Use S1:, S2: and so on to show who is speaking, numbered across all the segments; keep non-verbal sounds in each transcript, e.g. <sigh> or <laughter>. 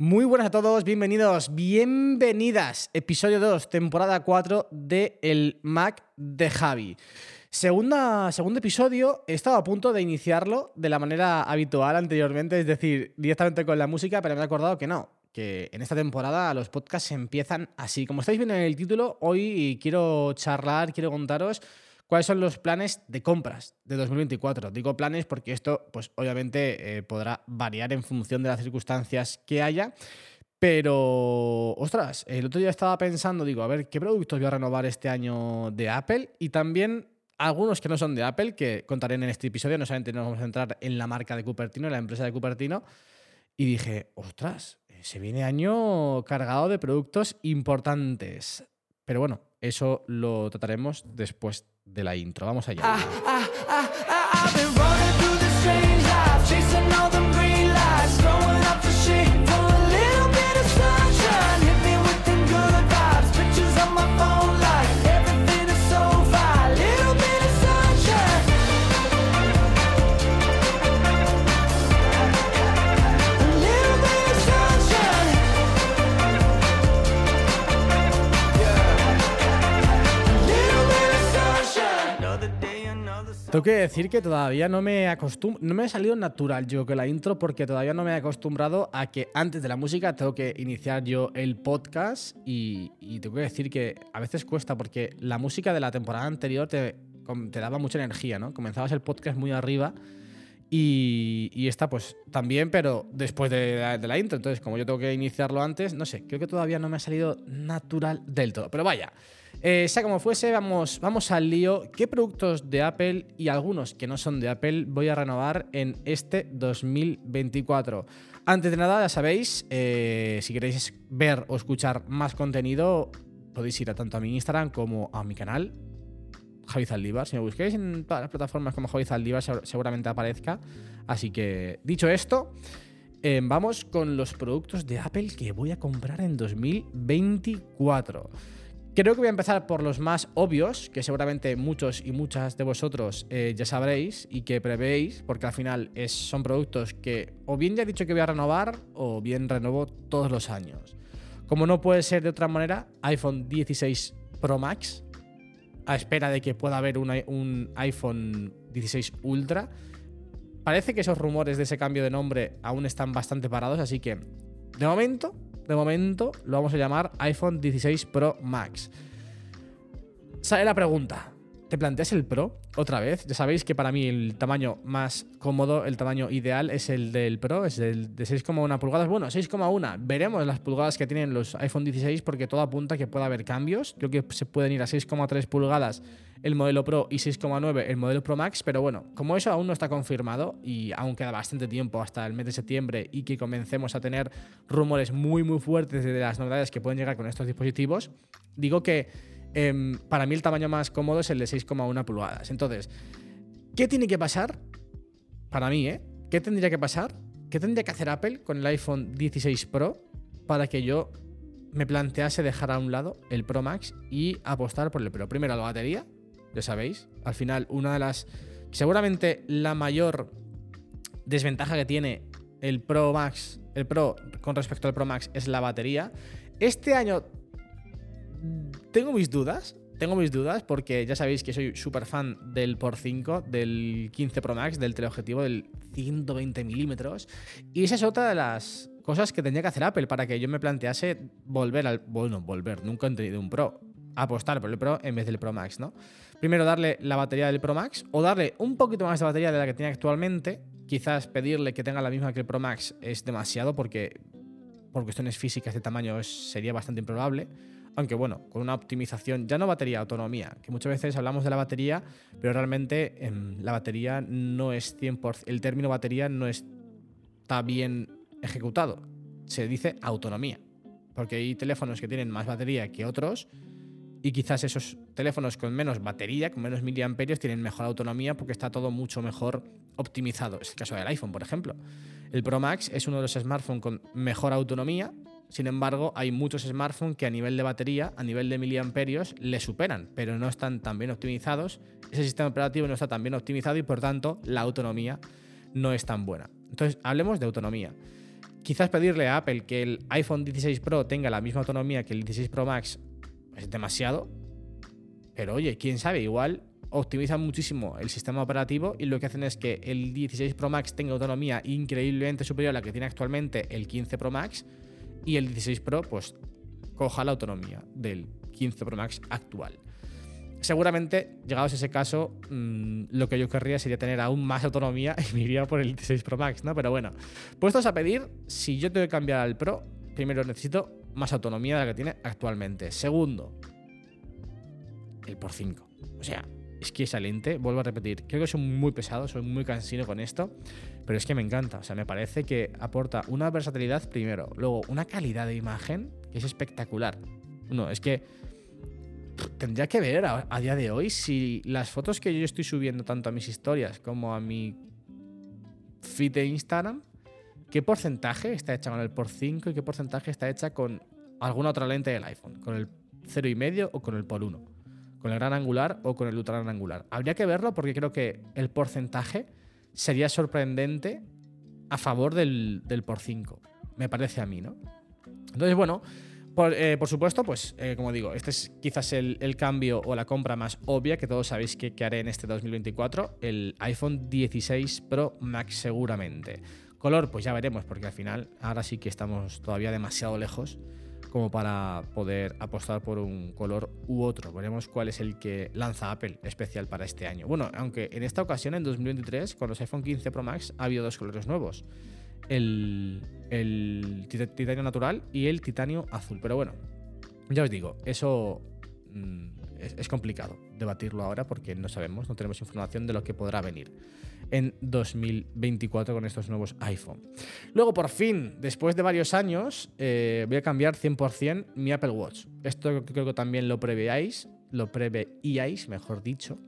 S1: Muy buenas a todos, bienvenidos, bienvenidas. Episodio 2, temporada 4 de El Mac de Javi. Segunda, segundo episodio, he estado a punto de iniciarlo de la manera habitual anteriormente, es decir, directamente con la música, pero me he acordado que no, que en esta temporada los podcasts empiezan así. Como estáis viendo en el título, hoy quiero charlar, quiero contaros cuáles son los planes de compras de 2024. Digo planes porque esto, pues obviamente, eh, podrá variar en función de las circunstancias que haya. Pero, ostras, el otro día estaba pensando, digo, a ver, ¿qué productos voy a renovar este año de Apple? Y también algunos que no son de Apple, que contaré en este episodio. No solamente nos vamos a centrar en la marca de Cupertino, en la empresa de Cupertino. Y dije, ostras, se viene año cargado de productos importantes. Pero bueno, eso lo trataremos después de la intro. Vamos allá. Ah, ah, ah, Tengo que decir que todavía no me acostumbro, no me ha salido natural yo que la intro porque todavía no me he acostumbrado a que antes de la música tengo que iniciar yo el podcast y, tengo que decir que a veces cuesta porque la música de la temporada anterior te, te daba mucha energía, ¿no? Comenzabas el podcast muy arriba y, y esta pues también, pero después de la, de la intro. Entonces, como yo tengo que iniciarlo antes, no sé, creo que todavía no me ha salido natural del todo. Pero vaya. Eh, sea como fuese, vamos, vamos al lío. ¿Qué productos de Apple y algunos que no son de Apple voy a renovar en este 2024? Antes de nada, ya sabéis, eh, si queréis ver o escuchar más contenido, podéis ir a tanto a mi Instagram como a mi canal, Javi Zaldívar. Si me busquéis en todas las plataformas como Javi Zaldívar, seguramente aparezca. Así que, dicho esto, eh, vamos con los productos de Apple que voy a comprar en 2024. Creo que voy a empezar por los más obvios, que seguramente muchos y muchas de vosotros eh, ya sabréis y que prevéis, porque al final son productos que o bien ya he dicho que voy a renovar o bien renovo todos los años. Como no puede ser de otra manera, iPhone 16 Pro Max, a espera de que pueda haber un iPhone 16 Ultra. Parece que esos rumores de ese cambio de nombre aún están bastante parados, así que de momento de momento lo vamos a llamar iPhone 16 Pro Max. Sale la pregunta. ¿Te planteas el Pro otra vez? Ya sabéis que para mí el tamaño más cómodo, el tamaño ideal es el del Pro, es el de 6,1 pulgadas. Bueno, 6,1. Veremos las pulgadas que tienen los iPhone 16 porque todo apunta que puede haber cambios. Creo que se pueden ir a 6,3 pulgadas el modelo Pro y 6,9 el modelo Pro Max, pero bueno, como eso aún no está confirmado y aún queda bastante tiempo hasta el mes de septiembre y que comencemos a tener rumores muy muy fuertes de las novedades que pueden llegar con estos dispositivos, digo que em, para mí el tamaño más cómodo es el de 6,1 pulgadas. Entonces, ¿qué tiene que pasar? Para mí, ¿eh? ¿Qué tendría que pasar? ¿Qué tendría que hacer Apple con el iPhone 16 Pro para que yo me plantease dejar a un lado el Pro Max y apostar por el Pro? Primero, la batería, ya sabéis. Al final, una de las. Seguramente la mayor desventaja que tiene el Pro Max, el Pro con respecto al Pro Max es la batería. Este año tengo mis dudas. Tengo mis dudas porque ya sabéis que soy súper fan del Por 5, del 15 Pro Max, del teleobjetivo del 120 milímetros. Y esa es otra de las cosas que tendría que hacer Apple para que yo me plantease volver al. Bueno, volver, nunca he tenido un Pro. Apostar por el Pro en vez del Pro Max, ¿no? Primero darle la batería del Pro Max o darle un poquito más de batería de la que tiene actualmente. Quizás pedirle que tenga la misma que el Pro Max es demasiado porque por cuestiones físicas de tamaño sería bastante improbable. Aunque bueno, con una optimización, ya no batería, autonomía, que muchas veces hablamos de la batería, pero realmente em, la batería no es 100%, el término batería no está bien ejecutado. Se dice autonomía, porque hay teléfonos que tienen más batería que otros y quizás esos teléfonos con menos batería, con menos miliamperios, tienen mejor autonomía porque está todo mucho mejor optimizado. Es el caso del iPhone, por ejemplo. El Pro Max es uno de los smartphones con mejor autonomía. Sin embargo, hay muchos smartphones que a nivel de batería, a nivel de miliamperios, le superan, pero no están tan bien optimizados. Ese sistema operativo no está tan bien optimizado y por tanto la autonomía no es tan buena. Entonces, hablemos de autonomía. quizás pedirle a Apple que el iPhone 16 Pro tenga la misma autonomía que el 16 Pro Max es demasiado. Pero oye, quién sabe, igual optimizan muchísimo el sistema operativo y lo que hacen es que el 16 Pro Max tenga autonomía increíblemente superior a la que tiene actualmente el 15 Pro Max y el 16 Pro pues coja la autonomía del 15 Pro Max actual. Seguramente, llegados a ese caso, mm, lo que yo querría sería tener aún más autonomía <laughs> y me iría por el 16 Pro Max, ¿no? Pero bueno, puestos a pedir, si yo tengo que cambiar al Pro, primero necesito más autonomía de la que tiene actualmente. Segundo, el por 5. O sea, es que excelente, vuelvo a repetir, creo que soy muy pesado, soy muy cansino con esto, pero es que me encanta, o sea, me parece que aporta una versatilidad primero, luego una calidad de imagen que es espectacular. No, es que tendría que ver a, día de hoy si las fotos que yo estoy subiendo tanto a mis historias como a mi feed de Instagram, qué porcentaje está hecha con el por 5 y qué porcentaje está hecha con alguna otra lente del iPhone, con el 0,5 o con el por 1 con el gran angular o con el ultra gran angular. Habría que verlo porque creo que el porcentaje sería sorprendente a favor del, por 5. Me parece a mí, ¿no? Entonces, bueno, por, eh, supuesto, pues eh, como digo, este es quizás el, cambio o la compra más obvia que todos sabéis que, haré en este 2024, el iPhone 16 Pro Max seguramente. Color, pues ya veremos, porque al final ahora sí que estamos todavía demasiado lejos como para poder apostar por un color u otro. Veremos cuál es el que lanza Apple especial para este año. Bueno, aunque en esta ocasión, en 2023, con los iPhone 15 Pro Max, ha habido dos colores nuevos. El, titanio natural y el titanio azul. Pero bueno, ya os digo, eso mm, es complicado debatirlo ahora porque no sabemos, no tenemos información de lo que podrá venir en 2024 con estos nuevos iPhone. Luego, por fin, después de varios años, eh, voy a cambiar 100% mi Apple Watch. Esto creo que también lo preveáis, lo preveíais, mejor dicho.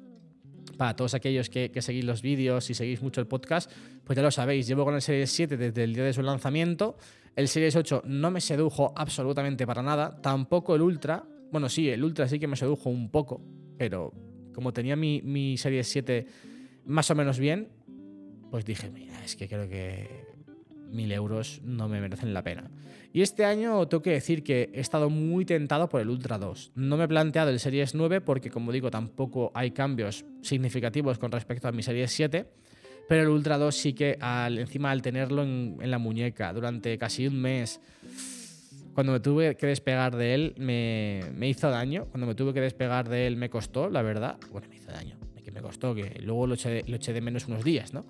S1: Para todos aquellos que, seguís los vídeos y seguís mucho el podcast, pues ya lo sabéis, llevo con el Series 7 desde el día de su lanzamiento. El Series 8 no me sedujo absolutamente para nada, tampoco el Ultra. Bueno, sí, el Ultra sí que me sedujo un poco, pero como tenía mi, mi Series 7 más o menos bien, pues dije, mira, es que creo que mil euros no me merecen la pena. Y este año tengo que decir que he estado muy tentado por el Ultra 2. No me he planteado el Series 9 porque, como digo, tampoco hay cambios significativos con respecto a mi Series 7. Pero el Ultra 2 sí que al, encima al tenerlo en, la muñeca durante casi un mes, cuando me tuve que despegar de él me, me hizo daño. Cuando me tuve que despegar de él me costó, la verdad. Bueno, me hizo daño costó, que luego lo eché, de menos unos días, ¿no?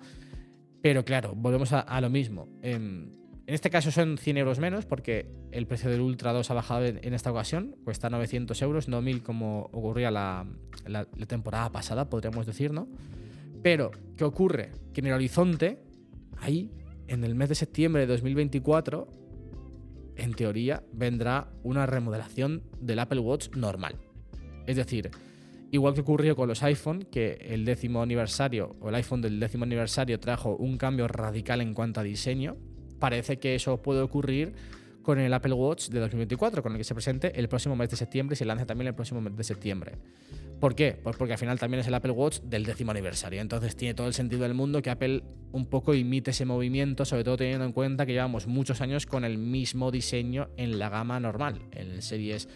S1: Pero claro, volvemos a, lo mismo. Em, en, este caso son 100 euros menos porque el precio del Ultra 2 ha bajado en, esta ocasión, cuesta 900 euros, no 1000 como ocurría la, temporada pasada, podríamos decir, ¿no? Pero, ¿qué ocurre? Que en el horizonte, ahí, en el mes de septiembre de 2024, en teoría, vendrá una remodelación del Apple Watch normal. Es decir, Igual que ocurrió con los iPhone, que el décimo aniversario o el iPhone del décimo aniversario trajo un cambio radical en cuanto a diseño, parece que eso puede ocurrir con el Apple Watch de 2024, con el que se presente el próximo mes de septiembre y se lance también el próximo mes de septiembre. ¿Por qué? Pues porque al final también es el Apple Watch del décimo aniversario. Entonces tiene todo el sentido del mundo que Apple un poco imite ese movimiento, sobre todo teniendo en cuenta que llevamos muchos años con el mismo diseño en la gama normal, en Series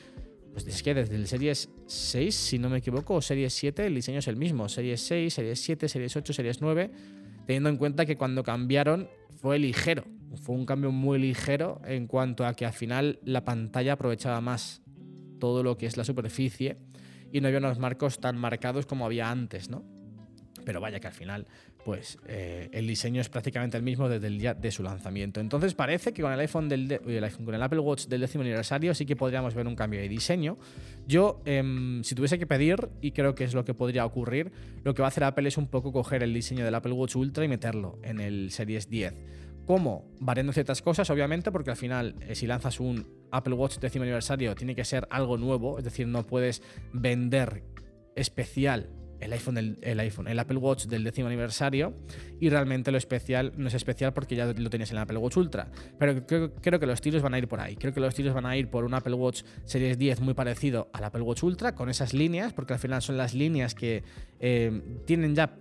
S1: pues es que desde el Series 6, si no me equivoco, o Series 7, el diseño es el mismo. Series 6, Series 7, Series 8, Series 9, teniendo en cuenta que cuando cambiaron fue ligero. Fue un cambio muy ligero en cuanto a que al final la pantalla aprovechaba más todo lo que es la superficie y no había unos marcos tan marcados como había antes, ¿no? Pero vaya que al final pues eh, el diseño es prácticamente el mismo desde el día de su lanzamiento. Entonces parece que con el iPhone del con el Apple Watch del décimo aniversario sí que podríamos ver un cambio de diseño. Yo, em, si tuviese que pedir, y creo que es lo que podría ocurrir, lo que va a hacer Apple es un poco coger el diseño del Apple Watch Ultra y meterlo en el Series 10. ¿Cómo? Variando ciertas cosas, obviamente, porque al final, eh, si lanzas un Apple Watch décimo aniversario, tiene que ser algo nuevo, es decir, no puedes vender especial el iPhone, el, iPhone, el Apple Watch del décimo aniversario y realmente lo especial no es especial porque ya lo tenías en el Apple Watch Ultra. Pero creo, que los tiros van a ir por ahí. Creo que los tiros van a ir por un Apple Watch Series 10 muy parecido al Apple Watch Ultra con esas líneas, porque al final son las líneas que eh, tienen ya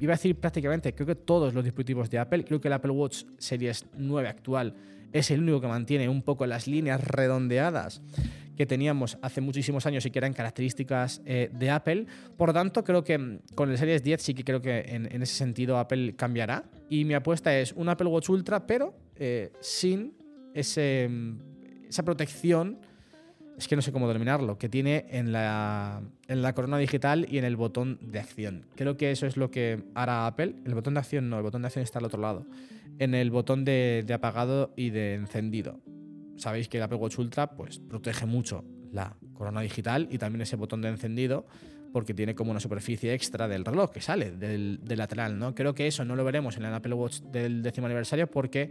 S1: iba a decir prácticamente, creo que todos los dispositivos de Apple, creo que el Apple Watch Series 9 actual es el único que mantiene un poco las líneas redondeadas que teníamos hace muchísimos años y que eran características eh, de Apple. Por lo tanto, creo que mm, con el Series 10 sí que creo que en, ese sentido Apple cambiará. Y mi apuesta es un Apple Watch Ultra, pero eh, sin ese, mm, esa protección es que no sé cómo denominarlo, que tiene en la, en la corona digital y en el botón de acción. Creo que eso es lo que hará Apple. El botón de acción no, el botón de acción está al otro lado. En el botón de, apagado y de encendido. Sabéis que el Apple Watch Ultra pues, protege mucho la corona digital y también ese botón de encendido porque tiene como una superficie extra del reloj que sale del, lateral, ¿no? Creo que eso no lo veremos en el Apple Watch del décimo aniversario porque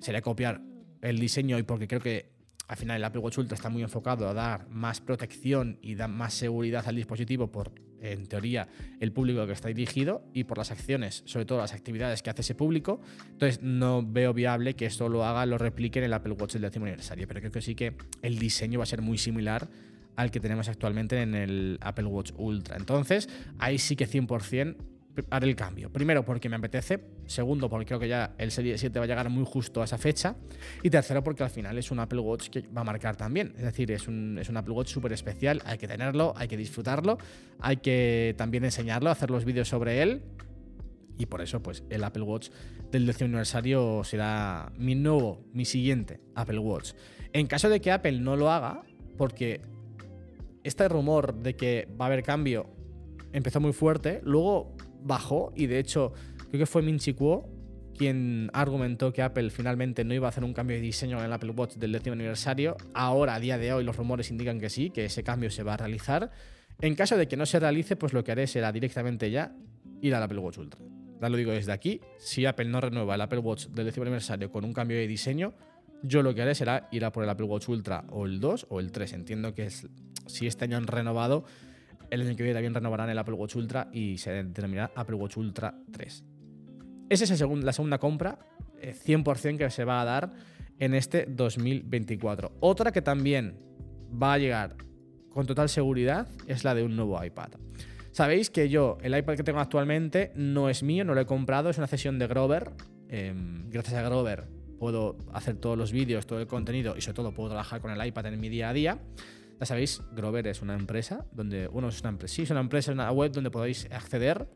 S1: sería copiar el diseño y porque creo que al final el Apple Watch Ultra está muy enfocado a dar más protección y dar más seguridad al dispositivo por, en teoría, el público que está dirigido y por las acciones, sobre todo las actividades que hace ese público. Entonces no veo viable que esto lo haga, lo replique en el Apple Watch del décimo aniversario, pero creo que sí que el diseño va a ser muy similar al que tenemos actualmente en el Apple Watch Ultra. Entonces, ahí sí que 100% haré el cambio. Primero, porque me apetece. Segundo, porque creo que ya el Serie 7 va a llegar muy justo a esa fecha. Y tercero, porque al final es un Apple Watch que va a marcar también. Es decir, es un, es un Apple Watch súper especial. Hay que tenerlo, hay que disfrutarlo, hay que también enseñarlo, hacer los vídeos sobre él. Y por eso, pues, el Apple Watch del décimo aniversario será mi nuevo, mi siguiente Apple Watch. En caso de que Apple no lo haga, porque este rumor de que va a haber cambio empezó muy fuerte, luego bajó y de hecho creo que fue Min Chi Kuo quien argumentó que Apple finalmente no iba a hacer un cambio de diseño en el Apple Watch del décimo aniversario. Ahora, a día de hoy, los rumores indican que sí, que ese cambio se va a realizar. En caso de que no se realice, pues lo que haré será directamente ya ir al Apple Watch Ultra. Ya lo digo desde aquí, si Apple no renueva el Apple Watch del décimo aniversario con un cambio de diseño, yo lo que haré será ir a por el Apple Watch Ultra o el 2 o el 3. Entiendo que es, si este año han renovado, el año que viene también renovarán el Apple Watch Ultra y se denominará Apple Watch Ultra 3. Esa es la segunda compra, 100% eh, que se va a dar en este 2024. Otra que también va a llegar con total seguridad es la de un nuevo iPad. Sabéis que yo, el iPad que tengo actualmente no es mío, no lo he comprado, es una cesión de Grover. Em, gracias a Grover puedo hacer todos los vídeos, todo el contenido y sobre todo puedo trabajar con el iPad en mi día a día. Ya sabéis, Grover es una empresa donde, bueno, es una empresa, sí, es una empresa, una web donde podéis acceder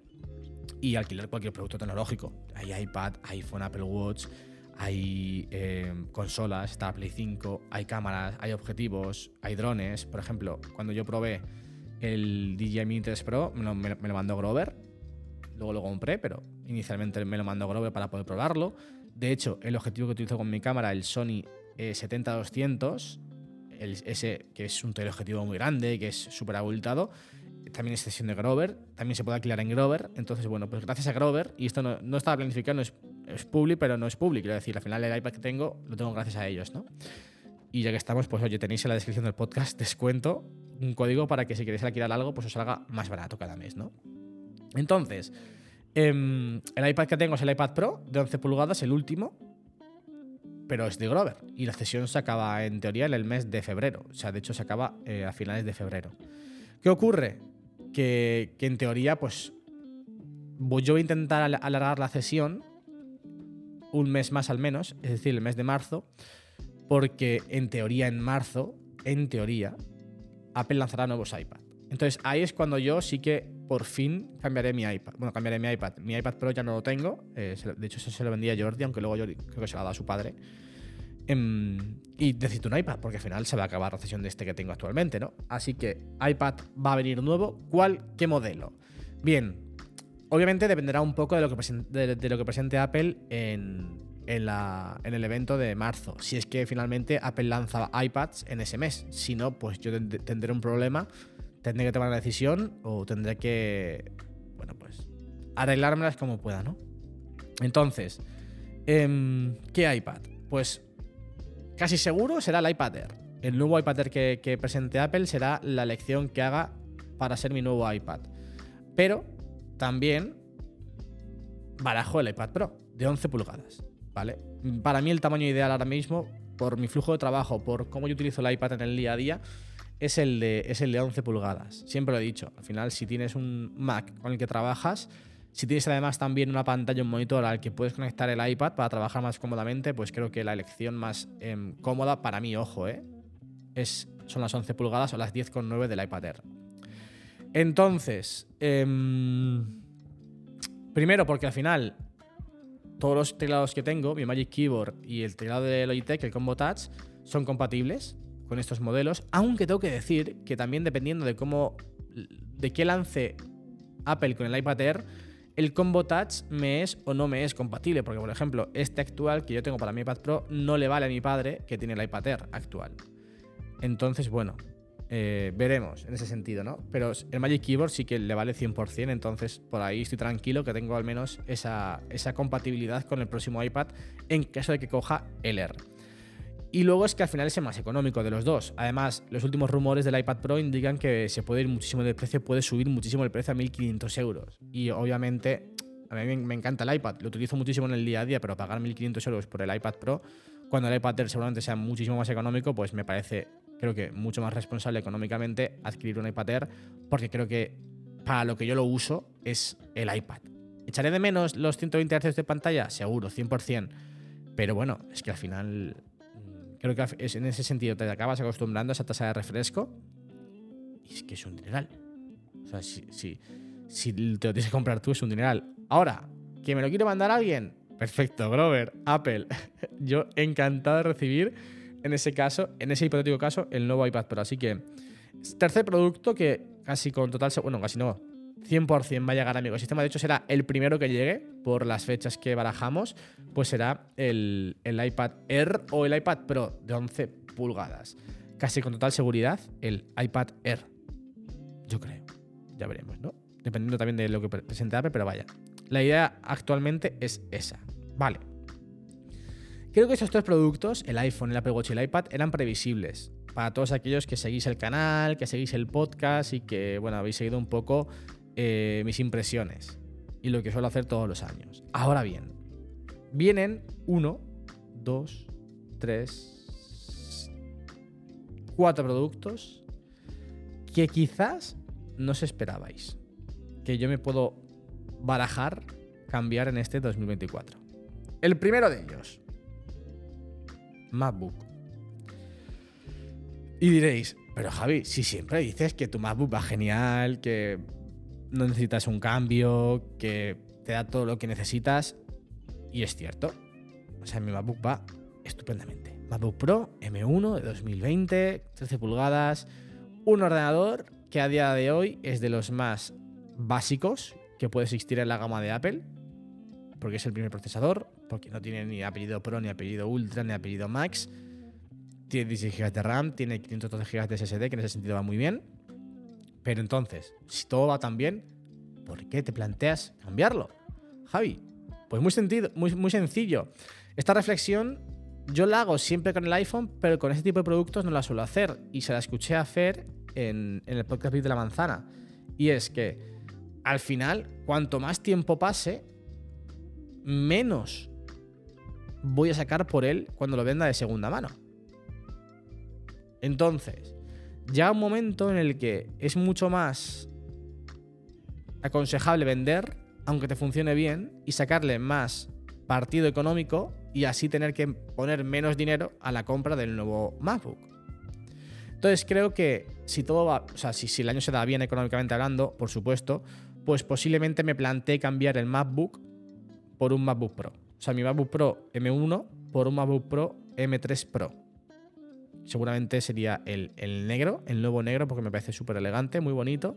S1: y alquilar cualquier producto tecnológico. Hay iPad, iPhone, Apple Watch, hay eh, consolas, está Play 5, hay cámaras, hay objetivos, hay drones. Por ejemplo, cuando yo probé el DJI Mini 3 Pro, me lo, mandó Grover. Luego lo compré, pero inicialmente me lo mandó Grover para poder probarlo. De hecho, el objetivo que utilizo con mi cámara, el Sony 70-200, ese que es un teleobjetivo muy grande, que es súper abultado, también es sesión de Grover, también se puede alquilar en Grover. Entonces, bueno, pues gracias a Grover, y esto no, estaba planificado, no es, es public, pero no es public, quiero decir, al final el iPad que tengo lo tengo gracias a ellos, ¿no? Y ya que estamos, pues oye, tenéis en la descripción del podcast descuento, un código para que si queréis alquilar algo, pues os salga más barato cada mes, ¿no? Entonces, em, el iPad que tengo es el iPad Pro de 11 pulgadas, el último, pero es de Grover. Y la cesión se acaba en teoría en el mes de febrero. O sea, de hecho se acaba eh, a finales de febrero. ¿Qué ocurre? Que, en teoría, pues yo voy a intentar alargar la cesión un mes más al menos, es decir, el mes de marzo, porque en teoría en marzo, en teoría, Apple lanzará nuevos iPad. Entonces ahí es cuando yo sí que por fin cambiaré mi iPad. Bueno, cambiaré mi iPad. Mi iPad Pro ya no lo tengo. Eh, de hecho, se lo vendía a Jordi, aunque luego Jordi creo que se lo ha dado a su padre. Em, y necesito un iPad, porque al final se va a acabar la sesión de este que tengo actualmente, ¿no? Así que iPad va a venir nuevo. ¿Cuál? ¿Qué modelo? Bien, obviamente dependerá un poco de lo que, presente, Apple en, en, el evento de marzo. Si es que finalmente Apple lanza iPads en ese mes. Si no, pues yo tendré un problema tendré que tomar una decisión o tendré que, bueno, pues arreglármelas como pueda, ¿no? Entonces, em, ¿qué iPad? Pues casi seguro será el iPad Air. El nuevo iPad Air que, presente Apple será la elección que haga para ser mi nuevo iPad. Pero también barajo el iPad Pro de 11 pulgadas, ¿vale? Para mí el tamaño ideal ahora mismo, por mi flujo de trabajo, por cómo yo utilizo el iPad en el día a día, es el, de, es el de 11 pulgadas. Siempre lo he dicho. Al final, si tienes un Mac con el que trabajas, Si tienes además también una pantalla, un monitor al que puedes conectar el iPad para trabajar más cómodamente, pues creo que la elección más em, cómoda para mí, ojo, ¿eh? es, son las 11 pulgadas o las 10,9 del iPad Air. Entonces, em, primero porque al final todos los teclados que tengo, mi Magic Keyboard y el teclado de Logitech, el Combo Touch, son compatibles con estos modelos, aunque tengo que decir que también dependiendo de cómo, de qué lance Apple con el iPad Air, el Combo Touch me es o no me es compatible, porque por ejemplo, este actual que yo tengo para mi iPad Pro no le vale a mi padre que tiene el iPad Air actual. Entonces, bueno, eh, veremos en ese sentido, ¿no? Pero el Magic Keyboard sí que le vale 100%, entonces por ahí estoy tranquilo que tengo al menos esa, esa compatibilidad con el próximo iPad en caso de que coja el Air. Y luego es que al final es el más económico de los dos. Además, los últimos rumores del iPad Pro indican que se puede ir muchísimo de precio, puede subir muchísimo el precio a 1.500 euros. Y obviamente, a mí me encanta el iPad, lo utilizo muchísimo en el día a día, pero pagar 1.500 euros por el iPad Pro, cuando el iPad Air seguramente sea muchísimo más económico, pues me parece creo que mucho más responsable económicamente adquirir un iPad Air, porque creo que para lo que yo lo uso es el iPad. ¿Echaré de menos los 120 Hz de pantalla? Seguro, 100%. Pero bueno, es que al final creo que en ese sentido te acabas acostumbrando a esa tasa de refresco y es que es un dineral. O sea, si, si te lo tienes que comprar tú es un dineral. Ahora, ¿que me lo quiere mandar alguien? Perfecto, Grover, Apple. <laughs> Yo encantado de recibir en ese caso, en ese hipotético caso, el nuevo iPad Pro. Así que, tercer producto que casi con total, bueno, casi no, 100% va a llegar a mi ecosistema. De hecho, será el primero que llegue por las fechas que barajamos, pues será el, el iPad Air o el iPad Pro de 11 pulgadas. Casi con total seguridad, el iPad Air. Yo creo. Ya veremos, ¿no? Dependiendo también de lo que presente Apple, pero vaya. La idea actualmente es esa. Vale. Creo que esos tres productos, el iPhone, el Apple Watch y el iPad, eran previsibles para todos aquellos que seguís el canal, que seguís el podcast y que, bueno, habéis seguido un poco eh, mis impresiones y lo que suelo hacer todos los años. Ahora bien, vienen uno, dos, tres, cuatro productos que quizás no os esperabais que yo me puedo barajar cambiar en este 2024. El primero de ellos, MacBook. Y diréis, pero Javi, si siempre dices que tu MacBook va genial, que no necesitas un cambio, que te da todo lo que necesitas, y es cierto. O sea, mi MacBook va estupendamente. MacBook Pro M1 de 2020, 13 pulgadas, un ordenador que a día de hoy es de los más básicos que puede existir en la gama de Apple, porque es el primer procesador, porque no tiene ni apellido Pro, ni apellido Ultra, ni apellido Max. Tiene 16 GB de RAM, tiene 512 GB de SSD, que en ese sentido va muy bien. Pero entonces, si todo va tan bien, ¿por qué te planteas cambiarlo? Javi, pues muy, sentido, muy, muy sencillo. Esta reflexión yo la hago siempre con el iPhone, pero con este tipo de productos no la suelo hacer. Y se la escuché hacer en, en el podcast de la manzana. Y es que al final, cuanto más tiempo pase, menos voy a sacar por él cuando lo venda de segunda mano. Entonces, ya un momento en el que es mucho más aconsejable vender, aunque te funcione bien, y sacarle más partido económico y así tener que poner menos dinero a la compra del nuevo MacBook. Entonces creo que si todo va, o sea, si, si el año se da bien económicamente hablando, por supuesto, pues posiblemente me planteé cambiar el MacBook por un MacBook Pro. O sea, mi MacBook Pro M1 por un MacBook Pro M3 Pro. Seguramente sería el, negro, el nuevo negro, porque me parece súper elegante, muy bonito.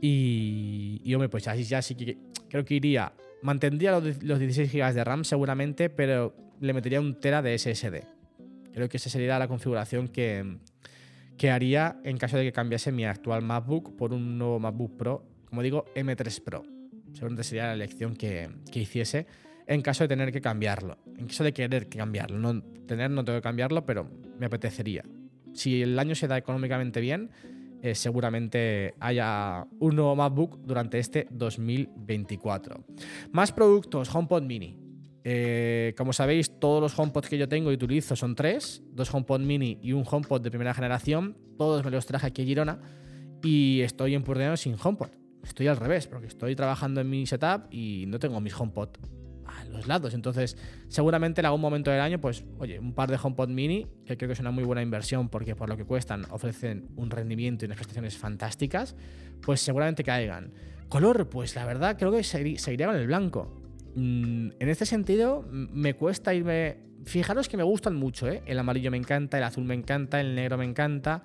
S1: Y, y, hombre, pues así ya sí que creo que iría. Mantendría los, 16 GB de RAM seguramente, pero le metería un Tera de SSD. Creo que esa sería la configuración que, que haría en caso de que cambiase mi actual MacBook por un nuevo MacBook Pro, como digo, M3 Pro. Seguramente sería la elección que, que hiciese en caso de tener que cambiarlo. En caso de querer cambiarlo. No, tener no tengo que cambiarlo, pero me apetecería. Si el año se da económicamente bien, eh, seguramente haya un nuevo MacBook durante este 2024. Más productos, HomePod Mini. Eh, como sabéis, todos los HomePods que yo tengo y utilizo son tres: dos HomePod Mini y un HomePod de primera generación. Todos me los traje aquí a Girona y estoy empurneado sin HomePod. estoy al revés, porque estoy trabajando en mi setup y no tengo mis HomePod los lados. Entonces, seguramente en algún momento del año, pues, oye, un par de HomePod mini, que creo que es una muy buena inversión porque por lo que cuestan ofrecen un rendimiento y unas prestaciones fantásticas, pues seguramente caigan. Color, pues la verdad creo que se, iría con el blanco. Mm, en este sentido, me cuesta irme... Fijaros que me gustan mucho, ¿eh? El amarillo me encanta, el azul me encanta, el negro me encanta.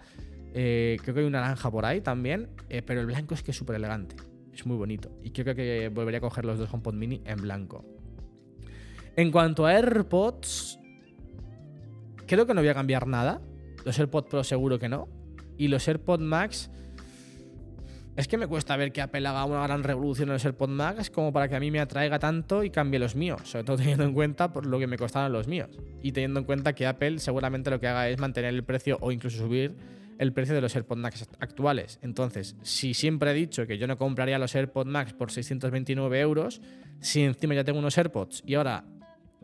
S1: Eh, creo que hay un naranja por ahí también, eh, pero el blanco es que es súper elegante. Es muy bonito. Y creo que volvería a coger los dos HomePod mini en blanco. En cuanto a AirPods, creo que no voy a cambiar nada. Los AirPods Pro seguro que no. Y los AirPods Max, es que me cuesta ver que Apple haga una gran revolución en los AirPods Max como para que a mí me atraiga tanto y cambie los míos. Sobre todo teniendo en cuenta por lo que me costaron los míos. Y teniendo en cuenta que Apple seguramente lo que haga es mantener el precio o incluso subir el precio de los AirPods Max actuales. Entonces, si siempre he dicho que yo no compraría los AirPods Max por 629 euros, si encima ya tengo unos AirPods y ahora,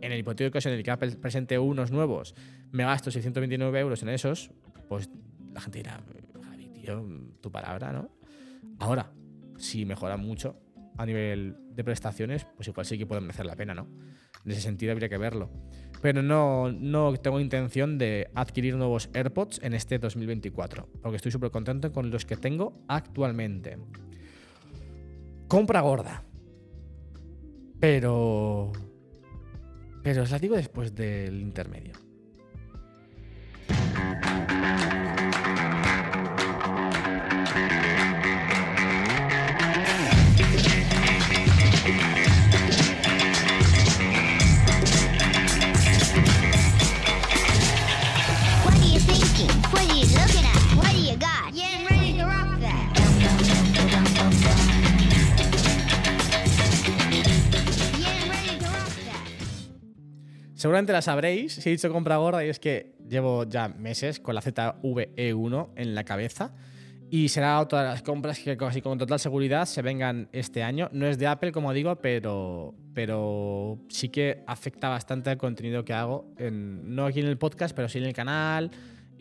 S1: en el hipotético caso en el que Apple presente unos nuevos, me gasto 629 euros en esos, pues la gente dirá, Javi, tío, tu palabra, ¿no? Ahora, si mejora mucho a nivel de prestaciones, pues igual sí que puede merecer la pena, ¿no? En ese sentido habría que verlo pero no, no tengo intención de adquirir nuevos AirPods en este 2024, porque estoy súper contento con los que tengo actualmente. Compra gorda. Pero... Pero os la digo después del intermedio. Seguramente la sabréis si he dicho compra gorda y es que llevo ya meses con la ZVE1 en la cabeza y será otra de las compras que casi con total seguridad se vengan este año. No es de Apple, como digo, pero, pero sí que afecta bastante al contenido que hago, no aquí en el podcast, pero sí en el canal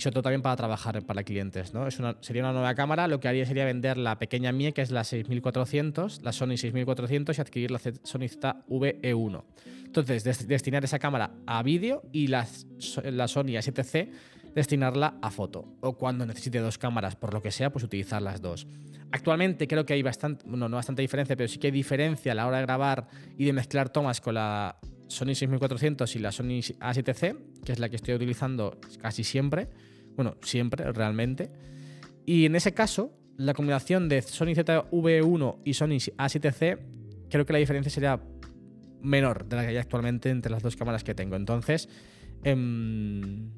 S1: y sobre todo también para trabajar para clientes. ¿no? Es sería una nueva cámara, lo que haría sería vender la pequeña mía, que es la 6400, la Sony 6400 y adquirir la Sony ZV-E1. Entonces, destinar esa cámara a vídeo y la, la Sony A7C destinarla a foto. O cuando necesite dos cámaras, por lo que sea, pues utilizar las dos. Actualmente creo que hay bastante, no bastante diferencia, pero sí que hay diferencia a la hora de grabar y de mezclar tomas con la Sony 6400 y la Sony A7C, que es la que estoy utilizando casi siempre bueno, siempre, realmente. Y en ese caso, la combinación de Sony ZV1 y Sony A7C, creo que la diferencia sería menor de la que hay actualmente entre las dos cámaras que tengo. Entonces, em,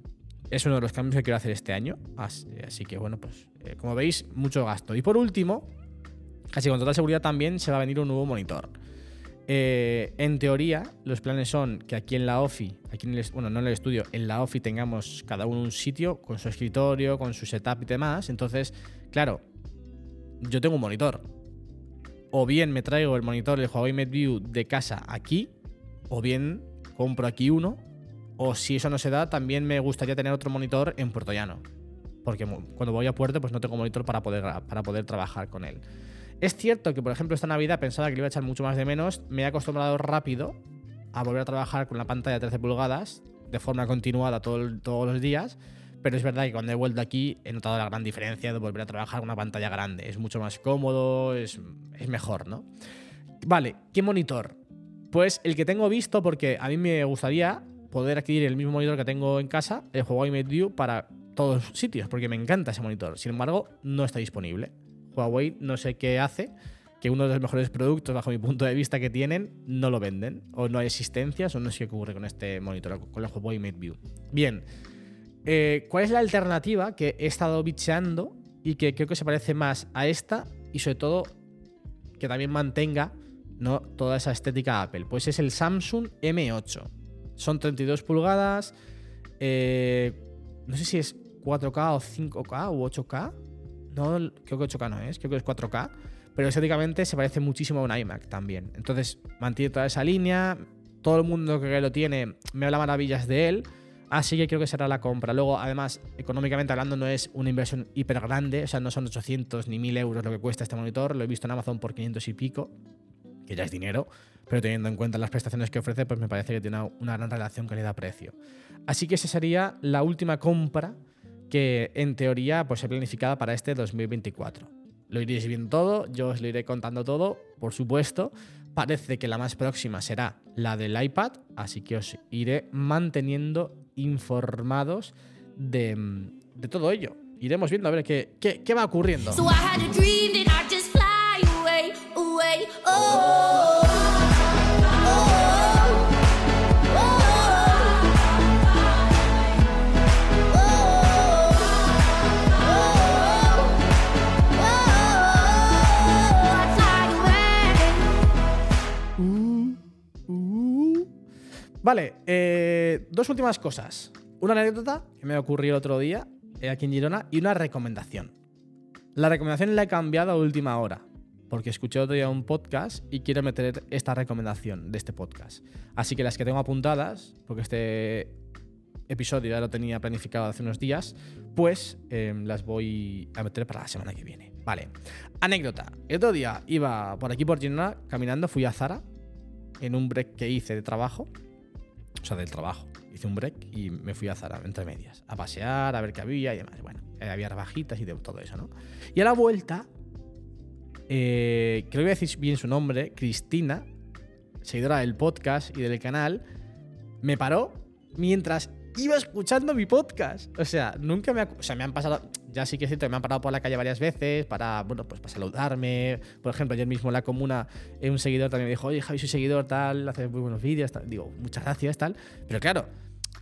S1: es uno de los cambios que quiero hacer este año. Así, que, bueno, pues eh, como veis, mucho gasto. Y por último, casi con total seguridad también se va a venir un nuevo monitor. Eh, en teoría, los planes son que aquí en la OFI, aquí en bueno, no en el estudio, en la OFI tengamos cada uno un sitio con su escritorio, con su setup y demás. Entonces, claro, yo tengo un monitor. O bien me traigo el monitor del Huawei MateView de casa aquí, o bien compro aquí uno. O si eso no se da, también me gustaría tener otro monitor en Puerto Llano. Porque cuando voy a Puerto, pues no tengo monitor para poder, para poder trabajar con él. Es cierto que, por ejemplo, esta Navidad pensaba que le iba a echar mucho más de menos. Me he acostumbrado rápido a volver a trabajar con la pantalla de 13 pulgadas de forma continuada todos los días. Pero es verdad que cuando he vuelto aquí he notado la gran diferencia de volver a trabajar con una pantalla grande. Es mucho más cómodo, es, es mejor, ¿no? Vale, ¿qué monitor? Pues el que tengo visto, porque a mí me gustaría poder adquirir el mismo monitor que tengo en casa, el Huawei MateView, para todos los sitios, porque me encanta ese monitor. Sin embargo, no está disponible. Huawei no sé qué hace, que uno de los mejores productos, bajo mi punto de vista, que tienen, no lo venden. O no hay existencias, o no sé qué ocurre con este monitor, con el Huawei MateView. Bien, eh, ¿cuál es la alternativa que he estado bicheando y que creo que se parece más a esta y sobre todo que también mantenga ¿no? toda esa estética Apple? Pues es el Samsung M8. Son 32 pulgadas. Eh, no sé si es 4K o 5K o 8K. No, creo que 8K no es, creo que es 4K. Pero estéticamente se parece muchísimo a un iMac también. Entonces mantiene toda esa línea. Todo el mundo que lo tiene me habla maravillas de él. Así que creo que será la compra. Luego, además, económicamente hablando, no es una inversión hiper grande, o sea, no son 800 ni 1000 euros lo que cuesta este monitor. Lo he visto en Amazon por 500 y pico, que ya es dinero, pero teniendo en cuenta las prestaciones que ofrece, pues me parece que tiene una gran relación calidad-precio. Así que esa sería la última compra que en teoría pues, he planificada para este 2024. Lo iréis viendo todo, yo os lo iré contando todo, por supuesto. Parece que la más próxima será la del iPad, así que os iré manteniendo informados de, de todo ello. Iremos viendo a ver qué, qué, qué va ocurriendo. Vale, eh, dos últimas cosas. Una anécdota que me ocurrió el otro día eh, aquí en Girona y una recomendación. La recomendación la he cambiado a última hora porque escuché otro día un podcast y quiero meter esta recomendación de este podcast. Así que las que tengo apuntadas, porque este episodio ya lo tenía planificado hace unos días, pues em, las voy a meter para la semana que viene. Vale. Anécdota. El otro día iba por aquí por Girona caminando, fui a Zara en un break que hice de trabajo o sea, del trabajo. Hice un break y me fui a Zara, entre medias, a pasear, a ver qué había y demás. Bueno, eh, había rebajitas y de todo eso, ¿no? Y a la vuelta, eh, creo que voy a decir bien su nombre, Cristina, seguidora del podcast y del canal, me paró mientras iba escuchando mi podcast. O sea, nunca me o sea, me han pasado, ya sí que es cierto que me han parado por la calle varias veces para, bueno, pues para saludarme. Por ejemplo, ayer mismo en la comuna eh, un seguidor también me dijo, oye, Javi, soy seguidor, tal, hace muy buenos vídeos, Digo, muchas gracias, tal. Pero claro,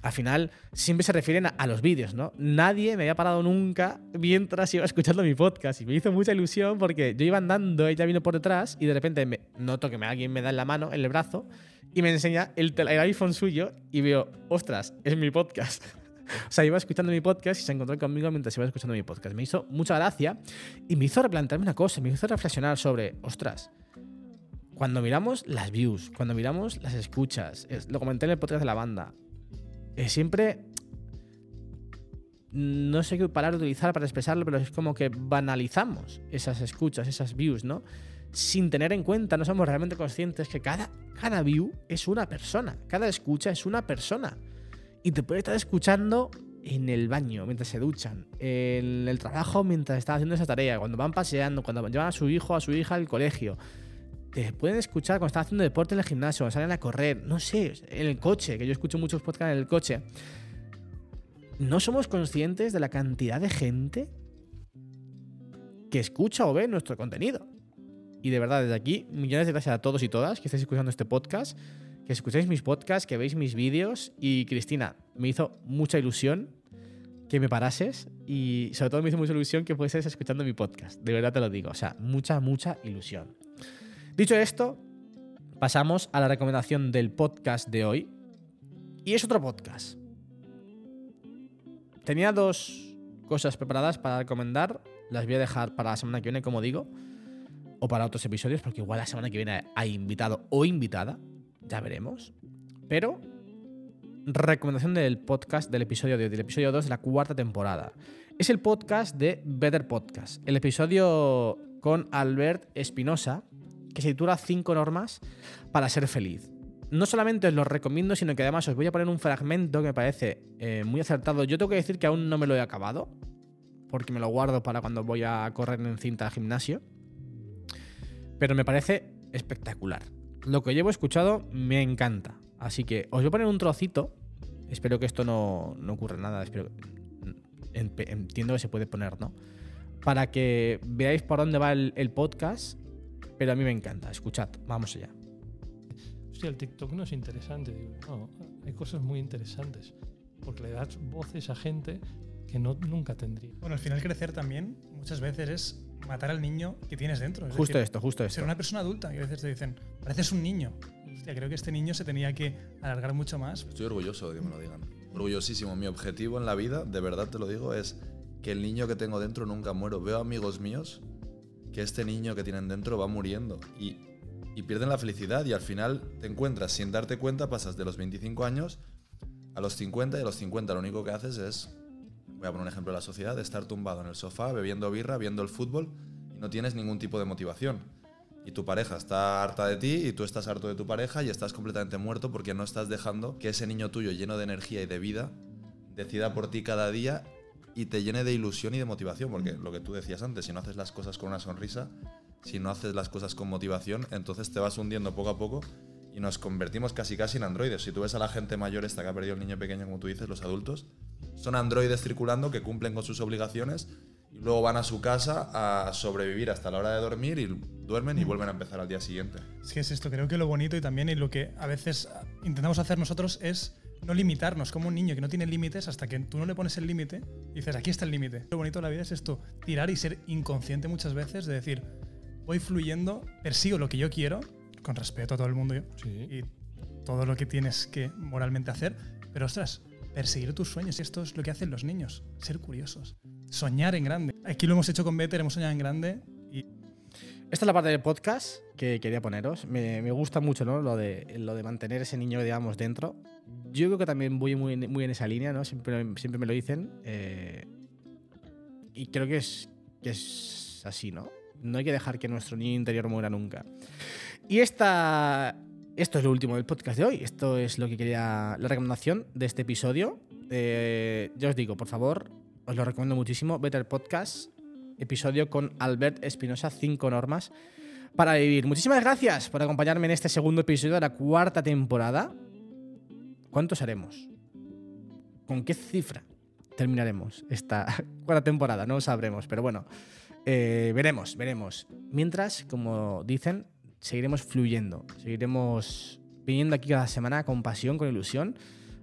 S1: al final siempre se refieren a, los vídeos, ¿no? Nadie me había parado nunca mientras iba escuchando mi podcast y me hizo mucha ilusión porque yo iba andando, ella vino por detrás y de repente me noto que alguien me da en la mano, en el brazo y me enseña el, el iPhone suyo y veo, ostras, es mi podcast. <laughs> o sea, iba escuchando mi podcast y se encontró conmigo mientras iba escuchando mi podcast. Me hizo mucha gracia y me hizo replantearme una cosa, me hizo reflexionar sobre, ostras, cuando miramos las views, cuando miramos las escuchas, lo comenté en el podcast de la banda, eh, siempre no sé qué palabra utilizar para expresarlo, pero es como que banalizamos esas escuchas, esas views, ¿no? Sin tener en cuenta, no somos realmente conscientes que cada, cada view es una persona, cada escucha es una persona. Y te puede estar escuchando en el baño, mientras se duchan, en el trabajo, mientras están haciendo esa tarea, cuando van paseando, cuando llevan a su hijo a su hija al colegio. Te pueden escuchar cuando están haciendo deporte en el gimnasio, cuando salen a correr, no sé, en el coche, que yo escucho muchos podcasts en el coche. No somos conscientes de la cantidad de gente que escucha o ve nuestro contenido. Y de verdad, desde aquí, millones de gracias a todos y todas que estáis escuchando este podcast que escucháis mis podcasts, que veis mis vídeos. Y Cristina, me hizo mucha ilusión que me parases y sobre todo me hizo mucha ilusión que fueses escuchando mi podcast. De verdad te lo digo. O sea, mucha, mucha ilusión. Dicho esto, pasamos a la recomendación del podcast de hoy. Y es otro podcast. Tenía dos cosas preparadas para recomendar. Las voy a dejar para la semana que viene, como digo. O para otros episodios, porque igual la semana que viene hay invitado o invitada ya veremos. Pero, recomendación del podcast del episodio de, del episodio 2 de la cuarta temporada. Es el podcast de Better Podcast. El episodio con Albert Espinosa, que se titula 5 normas para ser feliz. No solamente os lo recomiendo, sino que además os voy a poner un fragmento que me parece eh, muy acertado. Yo tengo que decir que aún no me lo he acabado, porque me lo guardo para cuando voy a correr en cinta al gimnasio. Pero me parece espectacular lo que llevo escuchado me encanta. Así que os voy a poner un trocito. Espero que esto no, no ocurra nada. Espero, entiendo que se puede poner, ¿no? Para que veáis por dónde va el, podcast. Pero a mí me encanta. Escuchad, vamos allá.
S2: Hostia, el TikTok no es interesante. no, hay cosas muy interesantes. Porque le das voces a gente que no, nunca tendría.
S3: Bueno, al final crecer también muchas veces es matar al niño que tienes dentro.
S1: justo esto, justo esto.
S3: Ser una persona adulta, que a veces te dicen, pareces un niño. Hostia, creo que este niño se tenía que alargar mucho más.
S4: Estoy orgulloso de que me lo digan. Orgullosísimo. Mi objetivo en la vida, de verdad te lo digo, es que el niño que tengo dentro nunca muero. Veo amigos míos que este niño que tienen dentro va muriendo y, y pierden la felicidad y al final te encuentras sin darte cuenta, pasas de los 25 años a los 50 y a los 50 lo único que haces es, voy a poner un ejemplo de la sociedad, estar tumbado en el sofá, bebiendo birra, viendo el fútbol y no tienes ningún tipo de motivación. Y tu pareja está harta de ti y tú estás harto de tu pareja y estás completamente muerto porque no estás dejando que ese niño tuyo lleno de energía y de vida decida por ti cada día y te llene de ilusión y de motivación, porque lo que tú decías antes, si no haces las cosas con una sonrisa, si no haces las cosas con motivación, entonces te vas hundiendo poco a poco y nos convertimos casi casi en androides. Si tú ves a la gente mayor esta que ha perdido el niño pequeño, como tú dices, los adultos, son androides circulando que cumplen con sus obligaciones y luego van a su casa a sobrevivir hasta la hora de dormir y duermen y vuelven a empezar al día siguiente.
S3: Es que es esto, creo que lo bonito y también y lo que a veces intentamos hacer nosotros es no limitarnos, como un niño que no tiene límites hasta que tú no le pones el límite y dices, aquí está el límite. Lo bonito de la vida es esto, tirar y ser inconsciente muchas veces, de decir, voy fluyendo, persigo lo que yo quiero, con respeto a todo el mundo
S2: Sí.
S3: y todo lo que tienes que moralmente hacer, pero ostras, perseguir tus sueños, y esto es lo que hacen los niños, ser curiosos, soñar en grande. Aquí lo hemos hecho con Better, hemos soñado en grande y
S1: Esta es la parte del podcast que quería poneros. Me, me gusta mucho ¿no? lo, de, lo de mantener ese niño, digamos, dentro. Yo creo que también voy muy, muy en esa línea, ¿no? Siempre, siempre me lo dicen. eh, y creo que es, que es así, ¿no? No hay que dejar que nuestro niño interior muera nunca. Y esta, esto es lo último del podcast de hoy. Esto es lo que quería, la recomendación de este episodio. Eh, ya os digo, por favor, os lo recomiendo muchísimo. Better Podcast, episodio con Albert Espinosa, 5 normas para vivir. Muchísimas gracias por acompañarme en este segundo episodio de la cuarta temporada. ¿Cuántos haremos? ¿Con qué cifra terminaremos esta <laughs> cuarta temporada? No lo sabremos, pero bueno, eh, veremos, veremos. Mientras, como dicen, seguiremos fluyendo, seguiremos viniendo aquí cada semana con pasión, con ilusión,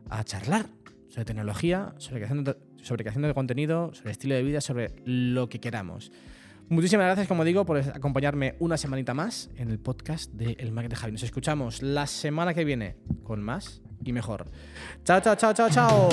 S1: a charlar sobre tecnología, sobre creación de, sobre de contenido, sobre estilo de vida, sobre lo que queramos. Muchísimas gracias, como digo, por acompañarme una semanita más en el podcast de El Mac de Javi. Nos escuchamos la semana que viene con más y mejor. Chao, chao, chao, chao, chao.